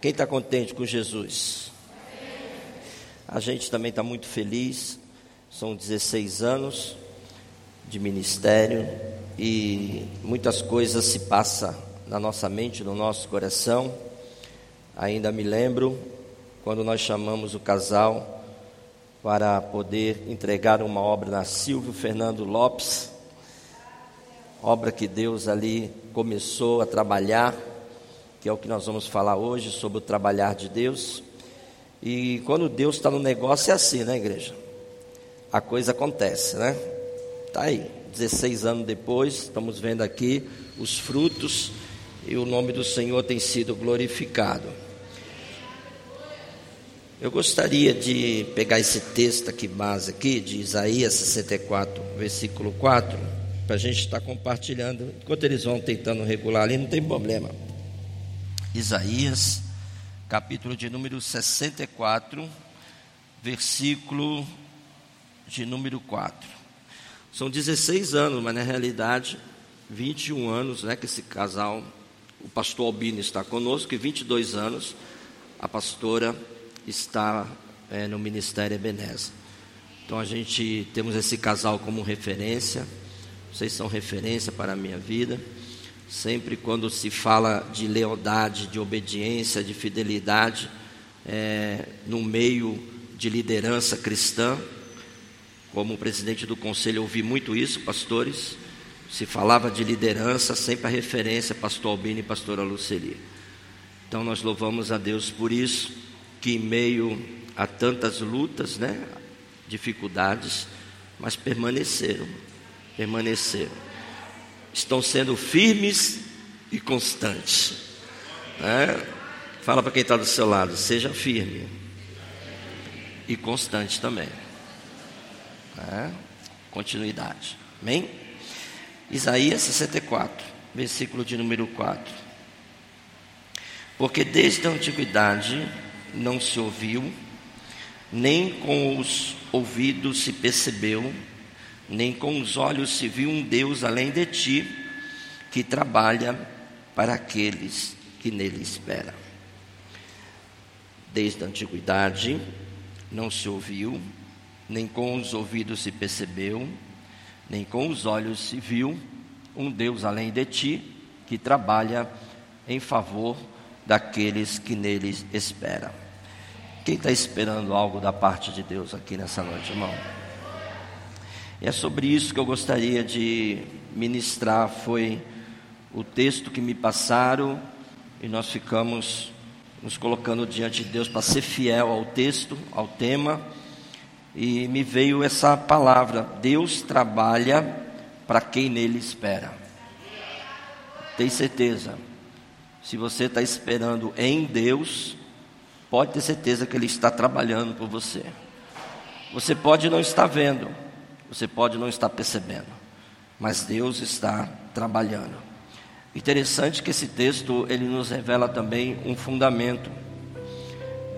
Quem está contente com Jesus? A gente também está muito feliz. São 16 anos de ministério e muitas coisas se passam na nossa mente, no nosso coração. Ainda me lembro quando nós chamamos o casal para poder entregar uma obra na Silvio Fernando Lopes, obra que Deus ali começou a trabalhar, que é o que nós vamos falar hoje sobre o trabalhar de Deus. E quando Deus está no negócio é assim, né, igreja? A coisa acontece, né? Tá aí, 16 anos depois, estamos vendo aqui os frutos e o nome do Senhor tem sido glorificado. Eu gostaria de pegar esse texto aqui, base aqui, de Isaías 64, versículo 4, para a gente estar compartilhando. Enquanto eles vão tentando regular ali, não tem problema. Isaías, capítulo de número 64, versículo de número 4. São 16 anos, mas na realidade, 21 anos, né, que esse casal, o pastor Albino está conosco, e 22 anos, a pastora está é, no Ministério Ebenezer. Então a gente temos esse casal como referência, vocês são referência para a minha vida. Sempre quando se fala de lealdade, de obediência, de fidelidade, é, no meio de liderança cristã, como presidente do conselho, ouvi muito isso, pastores. Se falava de liderança, sempre a referência, pastor Albino e pastora Luceli. Então nós louvamos a Deus por isso que em meio a tantas lutas, né, dificuldades, mas permaneceram, permaneceram. Estão sendo firmes e constantes. Né? Fala para quem está do seu lado, seja firme e constante também. Né? Continuidade. Amém? Isaías 64, versículo de número 4. Porque desde a antiguidade não se ouviu, nem com os ouvidos se percebeu, nem com os olhos se viu um Deus além de ti, que trabalha para aqueles que nele esperam. Desde a antiguidade não se ouviu, nem com os ouvidos se percebeu, nem com os olhos se viu um Deus além de ti, que trabalha em favor daqueles que neles esperam. Quem está esperando algo da parte de Deus aqui nessa noite, irmão? E é sobre isso que eu gostaria de ministrar. Foi o texto que me passaram e nós ficamos nos colocando diante de Deus para ser fiel ao texto, ao tema. E me veio essa palavra: Deus trabalha para quem nele espera. Tem certeza? Se você está esperando em Deus, pode ter certeza que Ele está trabalhando por você. Você pode não estar vendo, você pode não estar percebendo, mas Deus está trabalhando. Interessante que esse texto ele nos revela também um fundamento.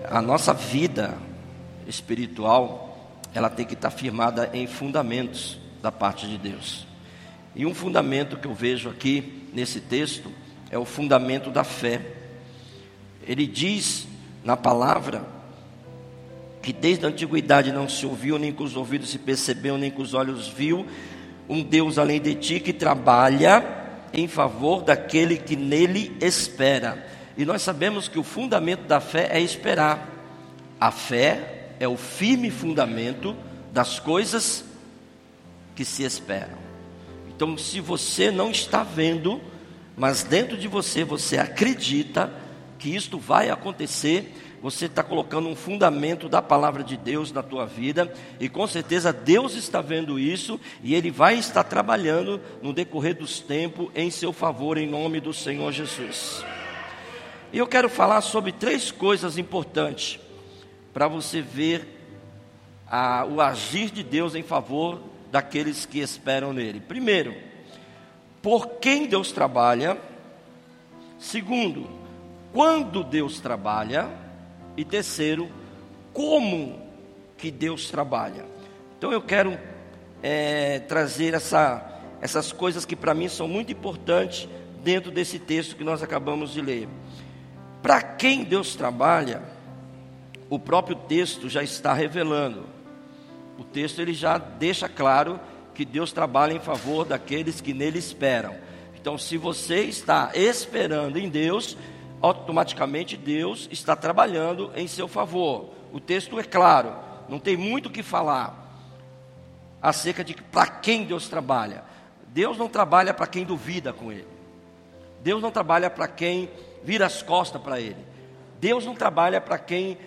A nossa vida espiritual, ela tem que estar firmada em fundamentos da parte de Deus. E um fundamento que eu vejo aqui nesse texto é o fundamento da fé. Ele diz na palavra que desde a antiguidade não se ouviu, nem com os ouvidos se percebeu, nem com os olhos viu, um Deus além de ti que trabalha em favor daquele que nele espera. E nós sabemos que o fundamento da fé é esperar. A fé é o firme fundamento das coisas que se esperam. Então, se você não está vendo, mas dentro de você você acredita que isto vai acontecer, você está colocando um fundamento da palavra de Deus na tua vida, e com certeza Deus está vendo isso, e Ele vai estar trabalhando no decorrer dos tempos em seu favor, em nome do Senhor Jesus. E eu quero falar sobre três coisas importantes, para você ver a, o agir de Deus em favor daqueles que esperam nele. Primeiro, por quem Deus trabalha. Segundo, quando Deus trabalha. E terceiro, como que Deus trabalha. Então eu quero é, trazer essa, essas coisas que para mim são muito importantes dentro desse texto que nós acabamos de ler. Para quem Deus trabalha, o próprio texto já está revelando. O texto ele já deixa claro que Deus trabalha em favor daqueles que nele esperam. Então, se você está esperando em Deus, automaticamente Deus está trabalhando em seu favor. O texto é claro, não tem muito o que falar acerca de para quem Deus trabalha. Deus não trabalha para quem duvida com Ele. Deus não trabalha para quem vira as costas para Ele. Deus não trabalha para quem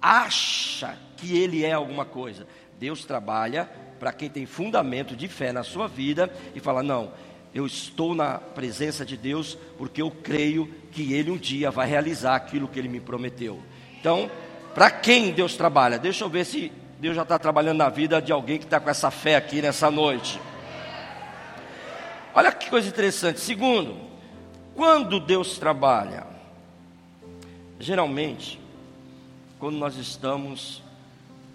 acha que Ele é alguma coisa. Deus trabalha para quem tem fundamento de fé na sua vida e fala: não, eu estou na presença de Deus porque eu creio que Ele um dia vai realizar aquilo que Ele me prometeu. Então, para quem Deus trabalha? Deixa eu ver se Deus já está trabalhando na vida de alguém que está com essa fé aqui nessa noite. Olha que coisa interessante. Segundo, quando Deus trabalha? Geralmente, quando nós estamos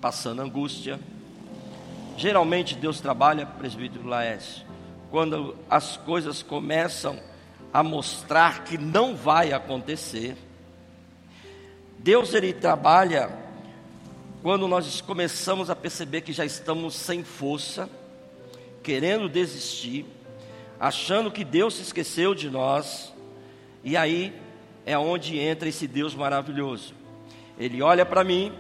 passando angústia, geralmente Deus trabalha, presbítero Laércio, quando as coisas começam a mostrar que não vai acontecer. Deus ele trabalha quando nós começamos a perceber que já estamos sem força, querendo desistir, achando que Deus se esqueceu de nós, e aí é onde entra esse Deus maravilhoso. Ele olha para mim,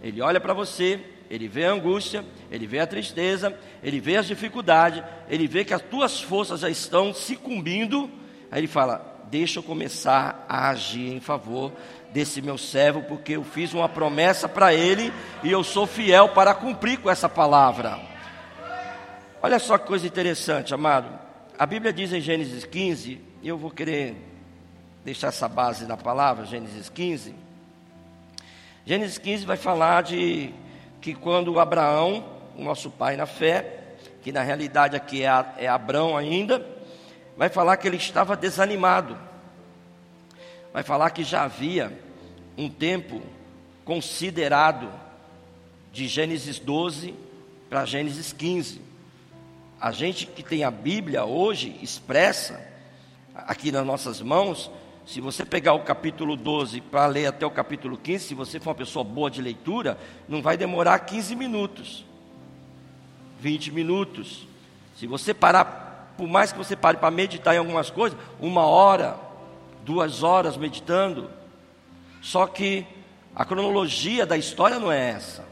ele olha para você, ele vê a angústia, ele vê a tristeza, ele vê as dificuldades, ele vê que as tuas forças já estão se cumbindo, aí ele fala: Deixa eu começar a agir em favor desse meu servo, porque eu fiz uma promessa para ele e eu sou fiel para cumprir com essa palavra. Olha só que coisa interessante, amado. A Bíblia diz em Gênesis 15, e eu vou querer deixar essa base da palavra, Gênesis 15. Gênesis 15 vai falar de que quando Abraão, nosso pai na fé, que na realidade aqui é, é Abraão ainda, vai falar que ele estava desanimado. Vai falar que já havia um tempo considerado de Gênesis 12 para Gênesis 15. A gente que tem a Bíblia hoje expressa aqui nas nossas mãos, se você pegar o capítulo 12 para ler até o capítulo 15, se você for uma pessoa boa de leitura, não vai demorar 15 minutos, 20 minutos. Se você parar, por mais que você pare para meditar em algumas coisas, uma hora, duas horas meditando, só que a cronologia da história não é essa.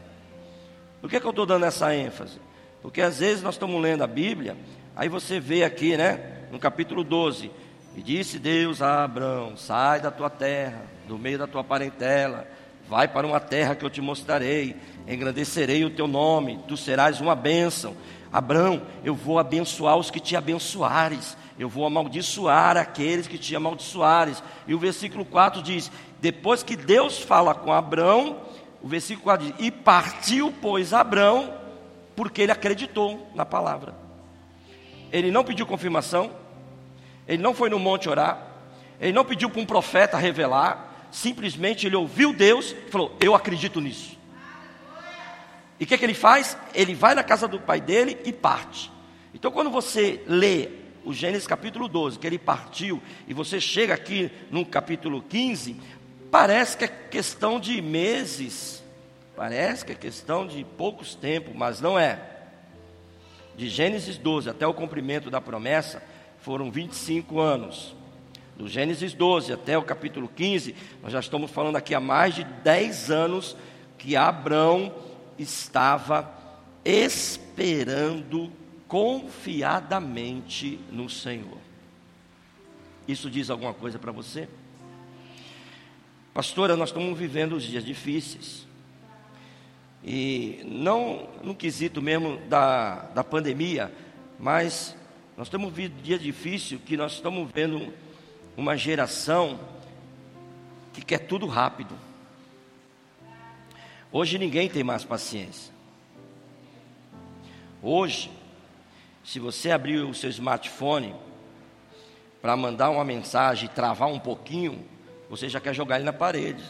Por que, que eu estou dando essa ênfase? Porque às vezes nós estamos lendo a Bíblia, aí você vê aqui, né, no capítulo 12, e disse Deus a Abraão: sai da tua terra, do meio da tua parentela, vai para uma terra que eu te mostrarei, engrandecerei o teu nome, tu serás uma bênção. Abraão, eu vou abençoar os que te abençoares, eu vou amaldiçoar aqueles que te amaldiçoares. E o versículo 4 diz: depois que Deus fala com Abraão, o versículo 4 diz: E partiu, pois, Abraão, porque ele acreditou na palavra. Ele não pediu confirmação, ele não foi no monte orar, ele não pediu para um profeta revelar, simplesmente ele ouviu Deus e falou: Eu acredito nisso. E o que, que ele faz? Ele vai na casa do pai dele e parte. Então, quando você lê o Gênesis capítulo 12, que ele partiu, e você chega aqui no capítulo 15, Parece que é questão de meses, parece que é questão de poucos tempos, mas não é. De Gênesis 12 até o cumprimento da promessa foram 25 anos. Do Gênesis 12 até o capítulo 15, nós já estamos falando aqui há mais de 10 anos que Abraão estava esperando confiadamente no Senhor. Isso diz alguma coisa para você? Pastora, nós estamos vivendo os dias difíceis. E não no quesito mesmo da, da pandemia, mas nós estamos vivendo dia difícil que nós estamos vendo uma geração que quer tudo rápido. Hoje ninguém tem mais paciência. Hoje, se você abrir o seu smartphone para mandar uma mensagem e travar um pouquinho, você já quer jogar ele na parede.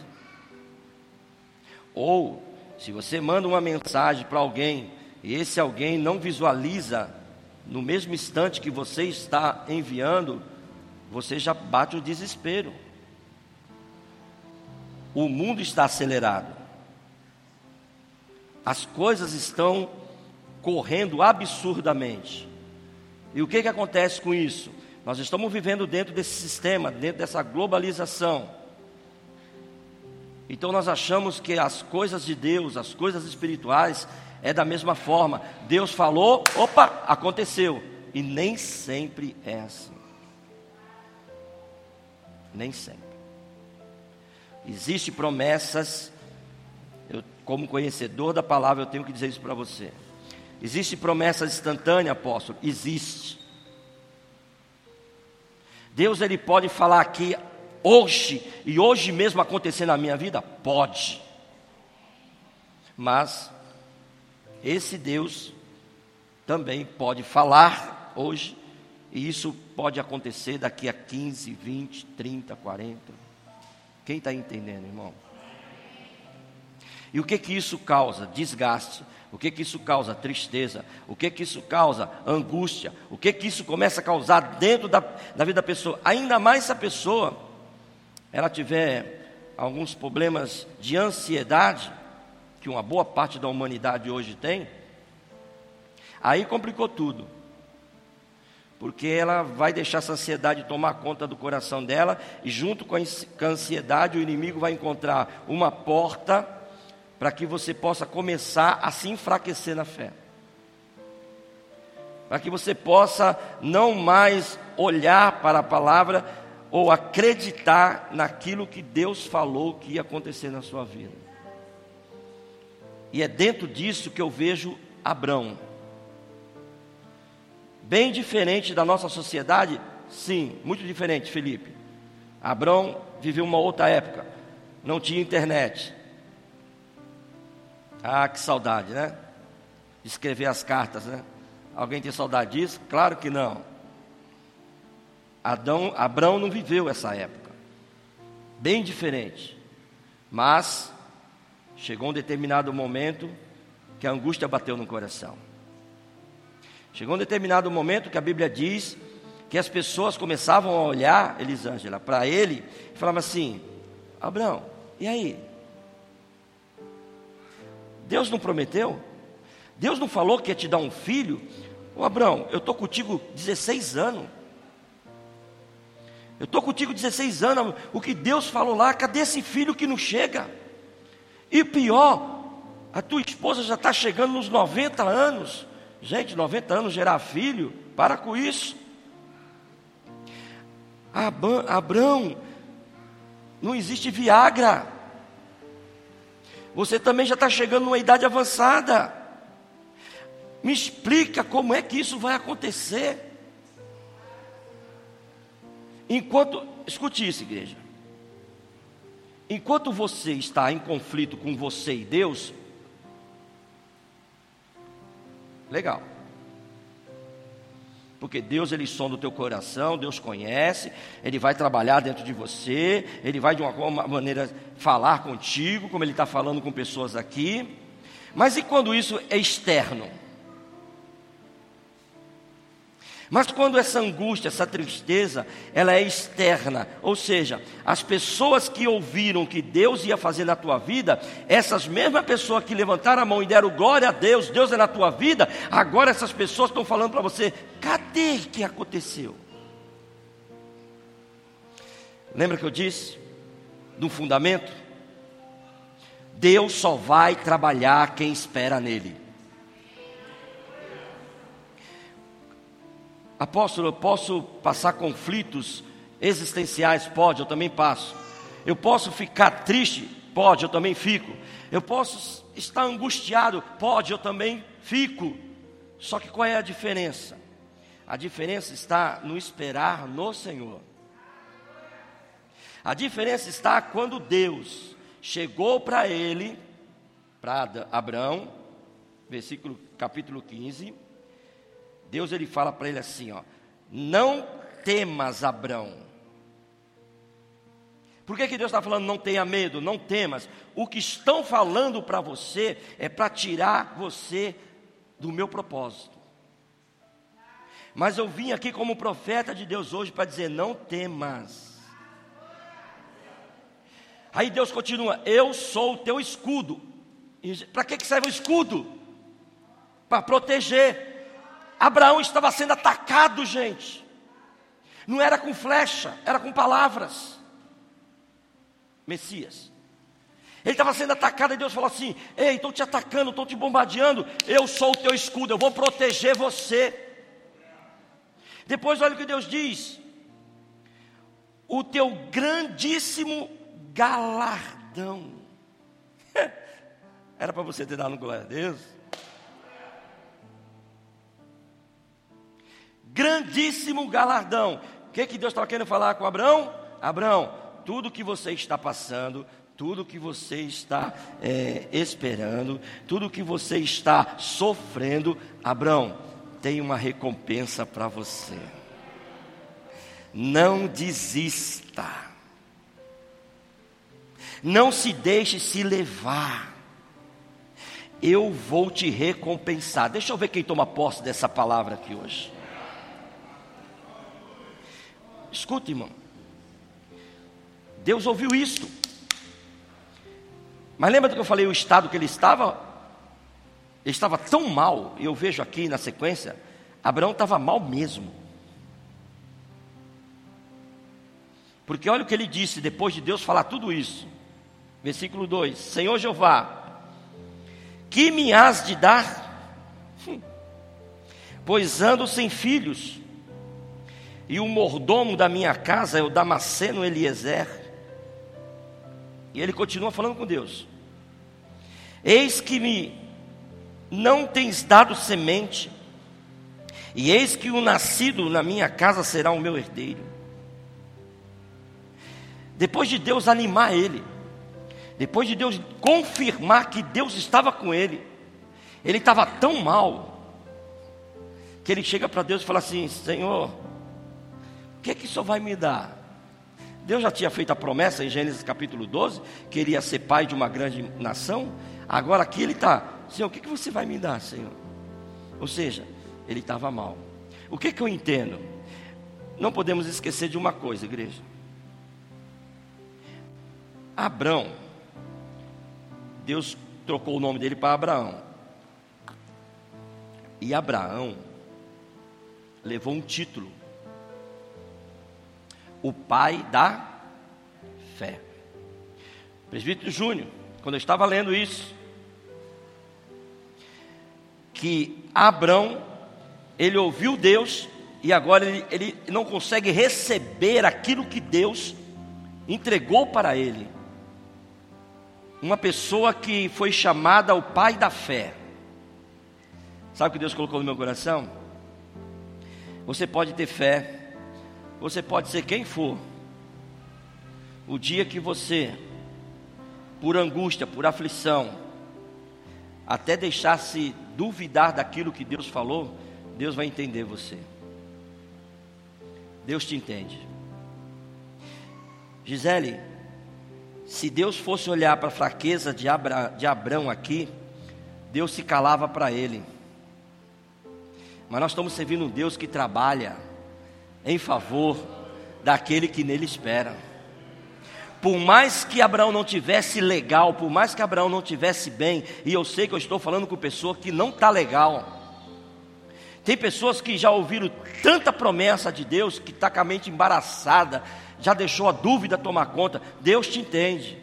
Ou, se você manda uma mensagem para alguém e esse alguém não visualiza no mesmo instante que você está enviando, você já bate o desespero. O mundo está acelerado. As coisas estão correndo absurdamente. E o que, que acontece com isso? Nós estamos vivendo dentro desse sistema, dentro dessa globalização. Então nós achamos que as coisas de Deus, as coisas espirituais, é da mesma forma. Deus falou, opa, aconteceu. E nem sempre é assim. Nem sempre. Existem promessas, eu, como conhecedor da palavra, eu tenho que dizer isso para você. Existe promessa instantânea, apóstolo? Existe. Deus ele pode falar aqui hoje e hoje mesmo acontecer na minha vida? Pode. Mas esse Deus também pode falar hoje e isso pode acontecer daqui a 15, 20, 30, 40. Quem está entendendo, irmão? E o que que isso causa? Desgaste. O que que isso causa? Tristeza. O que que isso causa? Angústia. O que que isso começa a causar dentro da, da vida da pessoa? Ainda mais se a pessoa ela tiver alguns problemas de ansiedade, que uma boa parte da humanidade hoje tem, aí complicou tudo. Porque ela vai deixar essa ansiedade tomar conta do coração dela, e junto com a ansiedade, o inimigo vai encontrar uma porta para que você possa começar a se enfraquecer na fé. Para que você possa não mais olhar para a palavra ou acreditar naquilo que Deus falou que ia acontecer na sua vida. E é dentro disso que eu vejo Abrão. Bem diferente da nossa sociedade, sim, muito diferente, Felipe. Abrão viveu uma outra época, não tinha internet, ah, que saudade, né? Escrever as cartas, né? Alguém tem saudade disso? Claro que não. Adão, Abraão não viveu essa época. Bem diferente. Mas chegou um determinado momento que a angústia bateu no coração. Chegou um determinado momento que a Bíblia diz que as pessoas começavam a olhar, Elisângela, para ele e falavam assim: Abraão, e aí? Deus não prometeu? Deus não falou que ia te dar um filho? Ô Abraão, eu estou contigo 16 anos. Eu estou contigo 16 anos. O que Deus falou lá, cadê esse filho que não chega? E pior, a tua esposa já está chegando nos 90 anos. Gente, 90 anos gerar filho, para com isso. Abraão, não existe Viagra. Você também já está chegando numa idade avançada. Me explica como é que isso vai acontecer. Enquanto, escute isso, igreja. Enquanto você está em conflito com você e Deus, legal. Porque Deus ele sonda o teu coração, Deus conhece, ele vai trabalhar dentro de você, ele vai de uma maneira falar contigo, como ele está falando com pessoas aqui. Mas e quando isso é externo? Mas quando essa angústia, essa tristeza, ela é externa, ou seja, as pessoas que ouviram que Deus ia fazer na tua vida, essas mesmas pessoas que levantaram a mão e deram glória a Deus, Deus é na tua vida, agora essas pessoas estão falando para você: cadê que aconteceu? Lembra que eu disse? Do fundamento? Deus só vai trabalhar quem espera nele. Apóstolo, eu posso passar conflitos existenciais? Pode, eu também passo. Eu posso ficar triste? Pode, eu também fico. Eu posso estar angustiado? Pode, eu também fico. Só que qual é a diferença? A diferença está no esperar no Senhor. A diferença está quando Deus chegou para ele, para Abraão, versículo capítulo 15, Deus ele fala para ele assim, ó: Não temas, Abrão. Por que, que Deus está falando não tenha medo, não temas? O que estão falando para você é para tirar você do meu propósito. Mas eu vim aqui como profeta de Deus hoje para dizer: não temas. Aí Deus continua: Eu sou o teu escudo. Para que, que serve o escudo? Para proteger. Abraão estava sendo atacado, gente. Não era com flecha, era com palavras. Messias. Ele estava sendo atacado e Deus falou assim: Ei, estou te atacando, estou te bombardeando. Eu sou o teu escudo, eu vou proteger você. Depois, olha o que Deus diz: O teu grandíssimo galardão. Era para você ter dado glória a Deus. Grandíssimo galardão. O que, que Deus estava querendo falar com Abraão? Abraão, tudo que você está passando, tudo que você está é, esperando, tudo que você está sofrendo, Abraão, tem uma recompensa para você. Não desista. Não se deixe se levar. Eu vou te recompensar. Deixa eu ver quem toma posse dessa palavra aqui hoje. Escuta, irmão. Deus ouviu isso. Mas lembra do que eu falei, o estado que ele estava? Ele estava tão mal, eu vejo aqui na sequência, Abraão estava mal mesmo. Porque olha o que ele disse depois de Deus falar tudo isso. Versículo 2: Senhor Jeová, que me has de dar? Hum. Pois ando sem filhos, e o mordomo da minha casa é o Damasceno Eliezer. E ele continua falando com Deus: Eis que me não tens dado semente, e eis que o nascido na minha casa será o meu herdeiro. Depois de Deus animar ele, depois de Deus confirmar que Deus estava com ele, ele estava tão mal, que ele chega para Deus e fala assim: Senhor, que que isso vai me dar? Deus já tinha feito a promessa em Gênesis capítulo 12, que ele ia ser pai de uma grande nação. Agora aqui ele está, Senhor, o que, que você vai me dar, Senhor? Ou seja, ele estava mal. O que, que eu entendo? Não podemos esquecer de uma coisa, igreja. Abrão, Deus trocou o nome dele para Abraão. E Abraão levou um título o pai da fé. Presbítero Júnior, quando eu estava lendo isso, que Abraão, ele ouviu Deus e agora ele, ele não consegue receber aquilo que Deus entregou para ele. Uma pessoa que foi chamada o pai da fé. Sabe o que Deus colocou no meu coração? Você pode ter fé, você pode ser quem for. O dia que você, por angústia, por aflição, até deixar-se duvidar daquilo que Deus falou, Deus vai entender você. Deus te entende. Gisele, se Deus fosse olhar para a fraqueza de, Abra, de Abrão aqui, Deus se calava para ele. Mas nós estamos servindo um Deus que trabalha em favor daquele que nele espera. Por mais que Abraão não tivesse legal, por mais que Abraão não tivesse bem, e eu sei que eu estou falando com pessoa que não está legal. Tem pessoas que já ouviram tanta promessa de Deus que está com a mente embaraçada, já deixou a dúvida tomar conta. Deus te entende.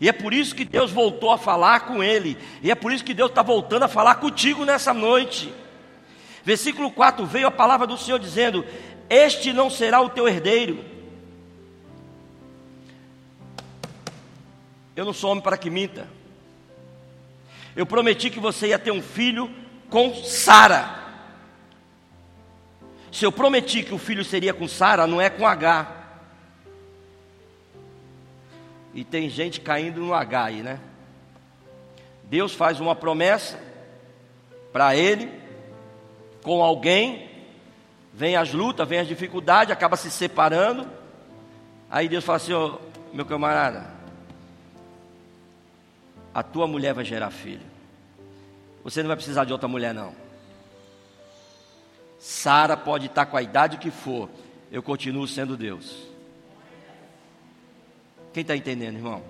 E é por isso que Deus voltou a falar com ele. E é por isso que Deus está voltando a falar contigo nessa noite. Versículo 4: Veio a palavra do Senhor dizendo: Este não será o teu herdeiro. Eu não sou homem para que minta. Eu prometi que você ia ter um filho com Sara. Se eu prometi que o filho seria com Sara, não é com H. E tem gente caindo no H aí, né? Deus faz uma promessa para ele, com alguém, vem as lutas, vem as dificuldades, acaba se separando. Aí Deus fala assim: oh, meu camarada, a tua mulher vai gerar filho. Você não vai precisar de outra mulher, não. Sara pode estar com a idade que for, eu continuo sendo Deus. Quem está entendendo, irmão?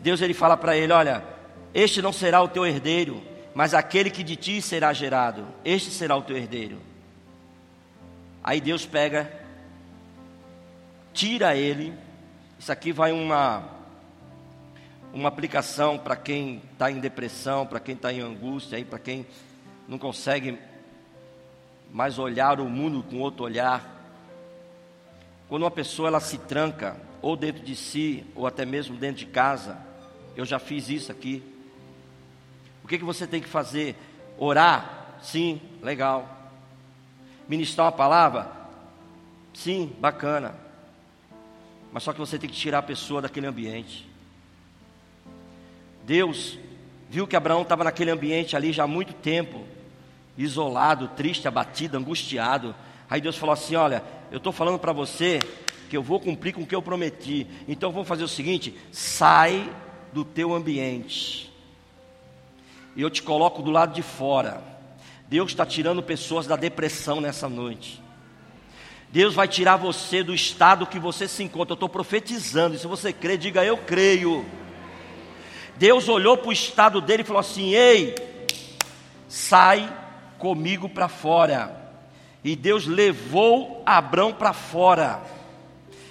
Deus ele fala para ele: Olha, este não será o teu herdeiro, mas aquele que de ti será gerado, este será o teu herdeiro. Aí Deus pega, tira ele. Isso aqui vai uma uma aplicação para quem está em depressão, para quem está em angústia, para quem não consegue mais olhar o mundo com outro olhar. Quando uma pessoa ela se tranca, ou dentro de si, ou até mesmo dentro de casa, eu já fiz isso aqui. O que, que você tem que fazer? Orar? Sim, legal. Ministrar uma palavra? Sim, bacana. Mas só que você tem que tirar a pessoa daquele ambiente. Deus viu que Abraão estava naquele ambiente ali já há muito tempo, isolado, triste, abatido, angustiado. Aí Deus falou assim: Olha, eu estou falando para você que eu vou cumprir com o que eu prometi. Então vamos fazer o seguinte: sai do teu ambiente. E eu te coloco do lado de fora. Deus está tirando pessoas da depressão nessa noite. Deus vai tirar você do estado que você se encontra. Eu estou profetizando. E se você crê, diga eu creio. Deus olhou para o estado dele e falou assim: Ei, sai comigo para fora. E Deus levou Abraão para fora.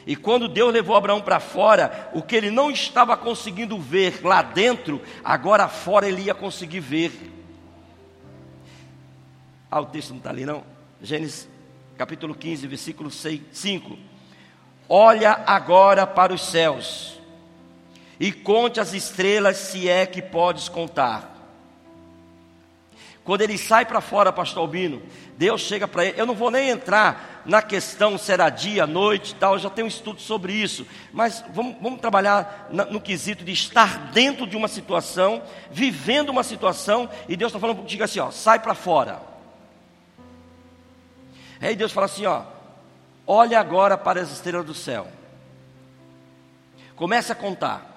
E quando Deus levou Abraão para fora, o que ele não estava conseguindo ver lá dentro, agora fora ele ia conseguir ver. Ah, o texto não está ali não? Gênesis capítulo 15, versículo 6, 5. Olha agora para os céus e conte as estrelas, se é que podes contar. Quando ele sai para fora, pastor Albino, Deus chega para ele. Eu não vou nem entrar na questão se era dia, noite e tal, eu já tenho um estudo sobre isso. Mas vamos, vamos trabalhar no quesito de estar dentro de uma situação, vivendo uma situação, e Deus está falando contigo assim: ó, sai para fora. Aí Deus fala assim: ó, olha agora para as estrelas do céu. Comece a contar.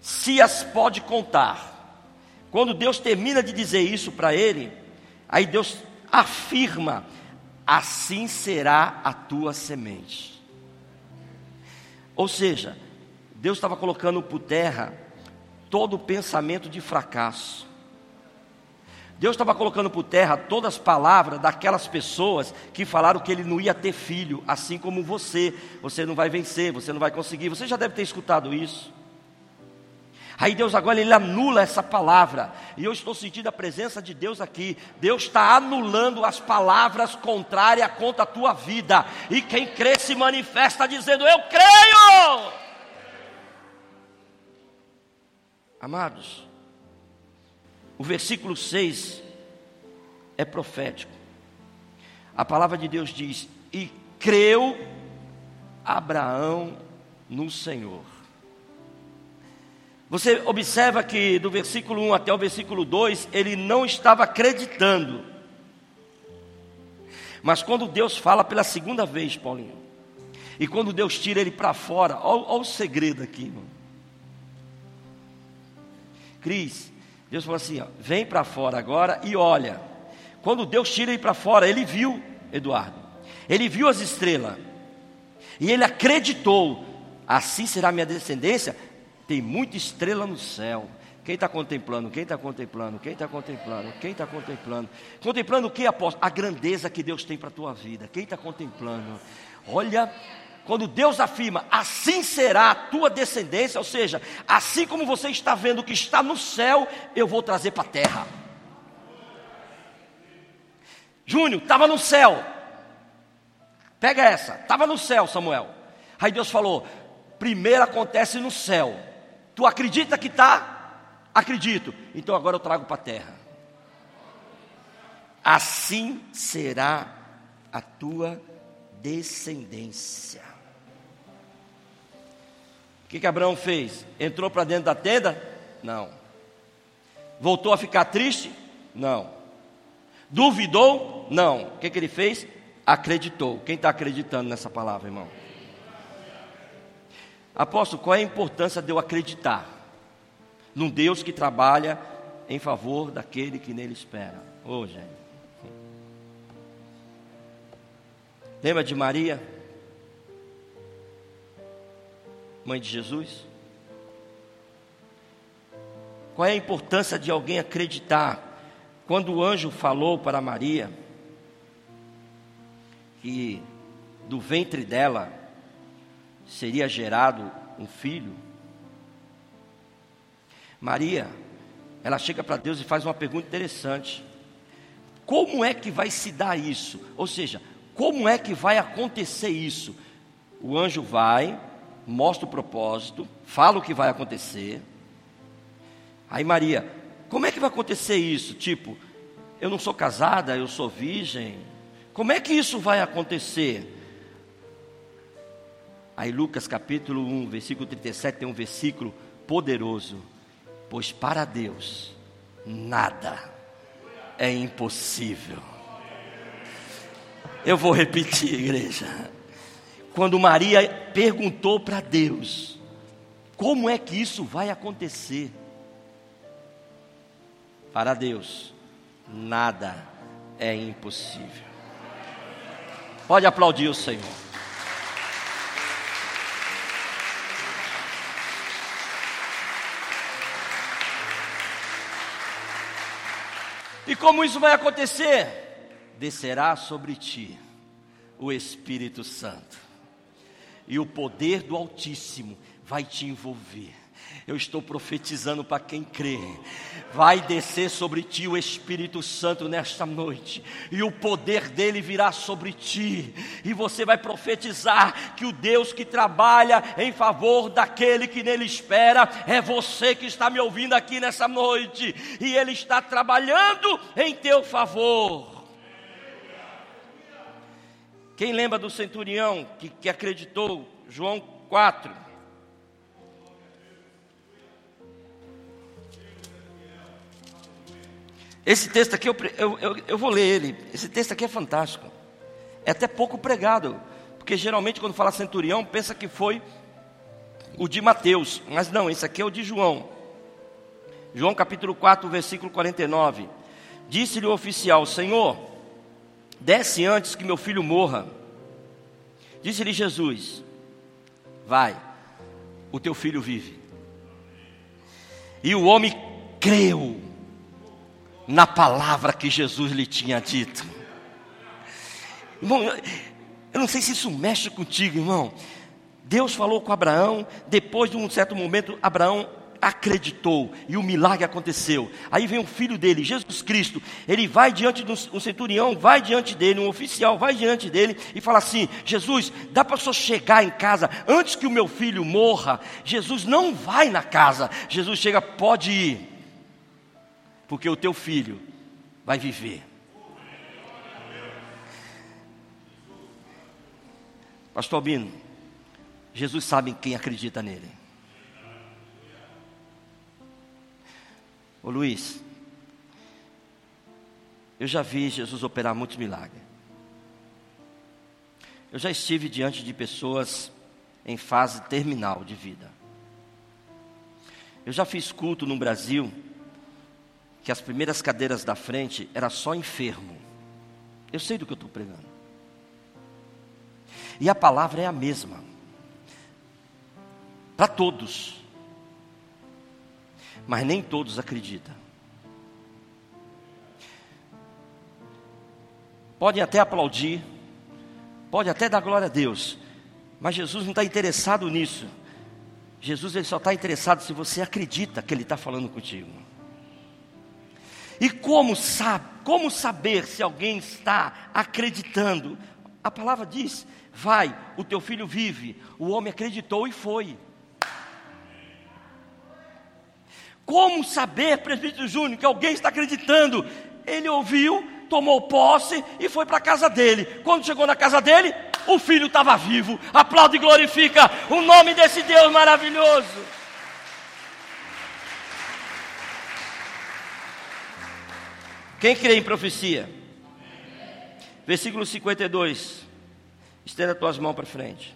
Se as pode contar. Quando Deus termina de dizer isso para ele, aí Deus afirma: assim será a tua semente. Ou seja, Deus estava colocando por terra todo o pensamento de fracasso. Deus estava colocando por terra todas as palavras daquelas pessoas que falaram que ele não ia ter filho, assim como você. Você não vai vencer, você não vai conseguir. Você já deve ter escutado isso. Aí Deus agora ele anula essa palavra. E eu estou sentindo a presença de Deus aqui. Deus está anulando as palavras contrárias contra a tua vida. E quem crê se manifesta dizendo: Eu creio. Amados, o versículo 6 é profético. A palavra de Deus diz: E creu Abraão no Senhor. Você observa que do versículo 1 até o versículo 2, ele não estava acreditando. Mas quando Deus fala pela segunda vez, Paulinho, e quando Deus tira ele para fora, olha, o segredo aqui, irmão. Cris, Deus falou assim: ó, vem para fora agora e olha. Quando Deus tira ele para fora, ele viu, Eduardo, ele viu as estrelas, e ele acreditou: assim será minha descendência, tem muita estrela no céu. Quem está contemplando? Quem está contemplando? Quem está contemplando? Quem está contemplando? Contemplando o que, apóstolo? A grandeza que Deus tem para a tua vida. Quem está contemplando? Olha, quando Deus afirma, assim será a tua descendência, ou seja, assim como você está vendo o que está no céu, eu vou trazer para a terra. Júnior, estava no céu. Pega essa, estava no céu, Samuel. Aí Deus falou: primeiro acontece no céu, Tu acredita que está? Acredito. Então agora eu trago para a terra. Assim será a tua descendência. O que, que Abraão fez? Entrou para dentro da tenda? Não. Voltou a ficar triste? Não. Duvidou? Não. O que, que ele fez? Acreditou. Quem está acreditando nessa palavra, irmão? Apóstolo, qual é a importância de eu acreditar num Deus que trabalha em favor daquele que nele espera? Ô, oh, gente. Lembra de Maria? mãe de Jesus? Qual é a importância de alguém acreditar quando o anjo falou para Maria que do ventre dela seria gerado um filho? Maria, ela chega para Deus e faz uma pergunta interessante: como é que vai se dar isso? Ou seja, como é que vai acontecer isso? O anjo vai, mostra o propósito, fala o que vai acontecer. Aí Maria, como é que vai acontecer isso? Tipo, eu não sou casada, eu sou virgem. Como é que isso vai acontecer? Aí Lucas capítulo 1, versículo 37 tem um versículo poderoso. Pois para Deus nada é impossível. Eu vou repetir, igreja. Quando Maria perguntou para Deus, como é que isso vai acontecer? Para Deus, nada é impossível. Pode aplaudir o Senhor. E como isso vai acontecer? descerá sobre ti o Espírito Santo, e o poder do Altíssimo vai te envolver. Eu estou profetizando para quem crê. Vai descer sobre ti o Espírito Santo nesta noite, e o poder dele virá sobre ti, e você vai profetizar que o Deus que trabalha em favor daquele que nele espera é você que está me ouvindo aqui nessa noite, e ele está trabalhando em teu favor. Quem lembra do centurião que, que acreditou? João 4. Esse texto aqui, eu, eu, eu, vou ler ele. Esse texto aqui é fantástico. É até pouco pregado. Porque geralmente, quando fala centurião, pensa que foi o de Mateus. Mas não, esse aqui é o de João. João capítulo 4, versículo 49. Disse-lhe o oficial: Senhor, Desce antes que meu filho morra. Disse-lhe Jesus: Vai, o teu filho vive. E o homem creu na palavra que Jesus lhe tinha dito. Irmão, eu não sei se isso mexe contigo, irmão. Deus falou com Abraão, depois de um certo momento, Abraão acreditou e o milagre aconteceu. Aí vem o filho dele, Jesus Cristo. Ele vai diante de um centurião, vai diante dele, um oficial vai diante dele e fala assim: Jesus, dá para só chegar em casa antes que o meu filho morra? Jesus não vai na casa. Jesus chega, pode ir, porque o teu filho vai viver. Pastor Albino, Jesus sabe quem acredita nele. Ô Luiz, eu já vi Jesus operar muitos milagres. Eu já estive diante de pessoas em fase terminal de vida. Eu já fiz culto no Brasil que as primeiras cadeiras da frente era só enfermo. Eu sei do que eu estou pregando. E a palavra é a mesma. Para todos mas nem todos acreditam. Podem até aplaudir, pode até dar glória a Deus, mas Jesus não está interessado nisso. Jesus ele só está interessado se você acredita que Ele está falando contigo. E como sabe, como saber se alguém está acreditando? A palavra diz: vai, o teu filho vive. O homem acreditou e foi. Como saber, presbítero Júnior, que alguém está acreditando? Ele ouviu, tomou posse e foi para a casa dele. Quando chegou na casa dele, o filho estava vivo. Aplaude e glorifica o nome desse Deus maravilhoso. Quem crê em profecia? Versículo 52. Estenda tuas mãos para frente.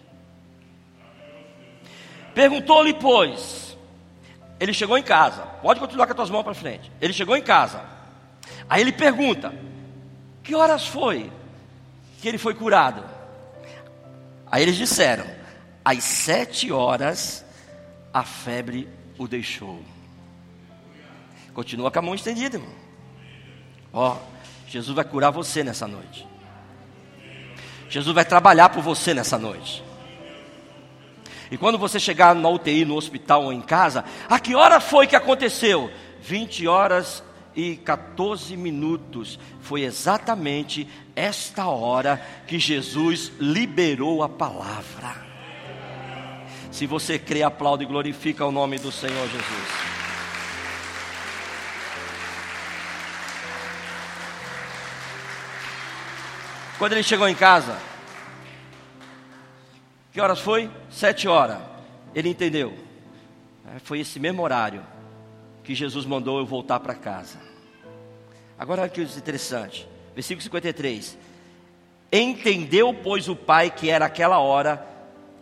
Perguntou-lhe, pois, ele chegou em casa. Pode continuar com as tuas mãos para frente. Ele chegou em casa. Aí ele pergunta: Que horas foi que ele foi curado? Aí eles disseram: às sete horas, a febre o deixou. Continua com a mão estendida, irmão. Ó, Jesus vai curar você nessa noite. Jesus vai trabalhar por você nessa noite. E quando você chegar na UTI, no hospital ou em casa, a que hora foi que aconteceu? 20 horas e 14 minutos. Foi exatamente esta hora que Jesus liberou a palavra. Se você crê, aplaude e glorifica o nome do Senhor Jesus. Quando ele chegou em casa, que horas foi? Sete horas. Ele entendeu. É, foi esse mesmo horário que Jesus mandou eu voltar para casa. Agora olha que interessante. Versículo 53. Entendeu, pois, o pai que era aquela hora,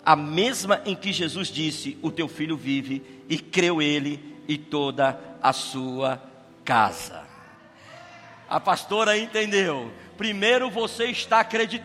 a mesma em que Jesus disse: O teu filho vive, e creu ele e toda a sua casa. A pastora entendeu. Primeiro você está acreditando.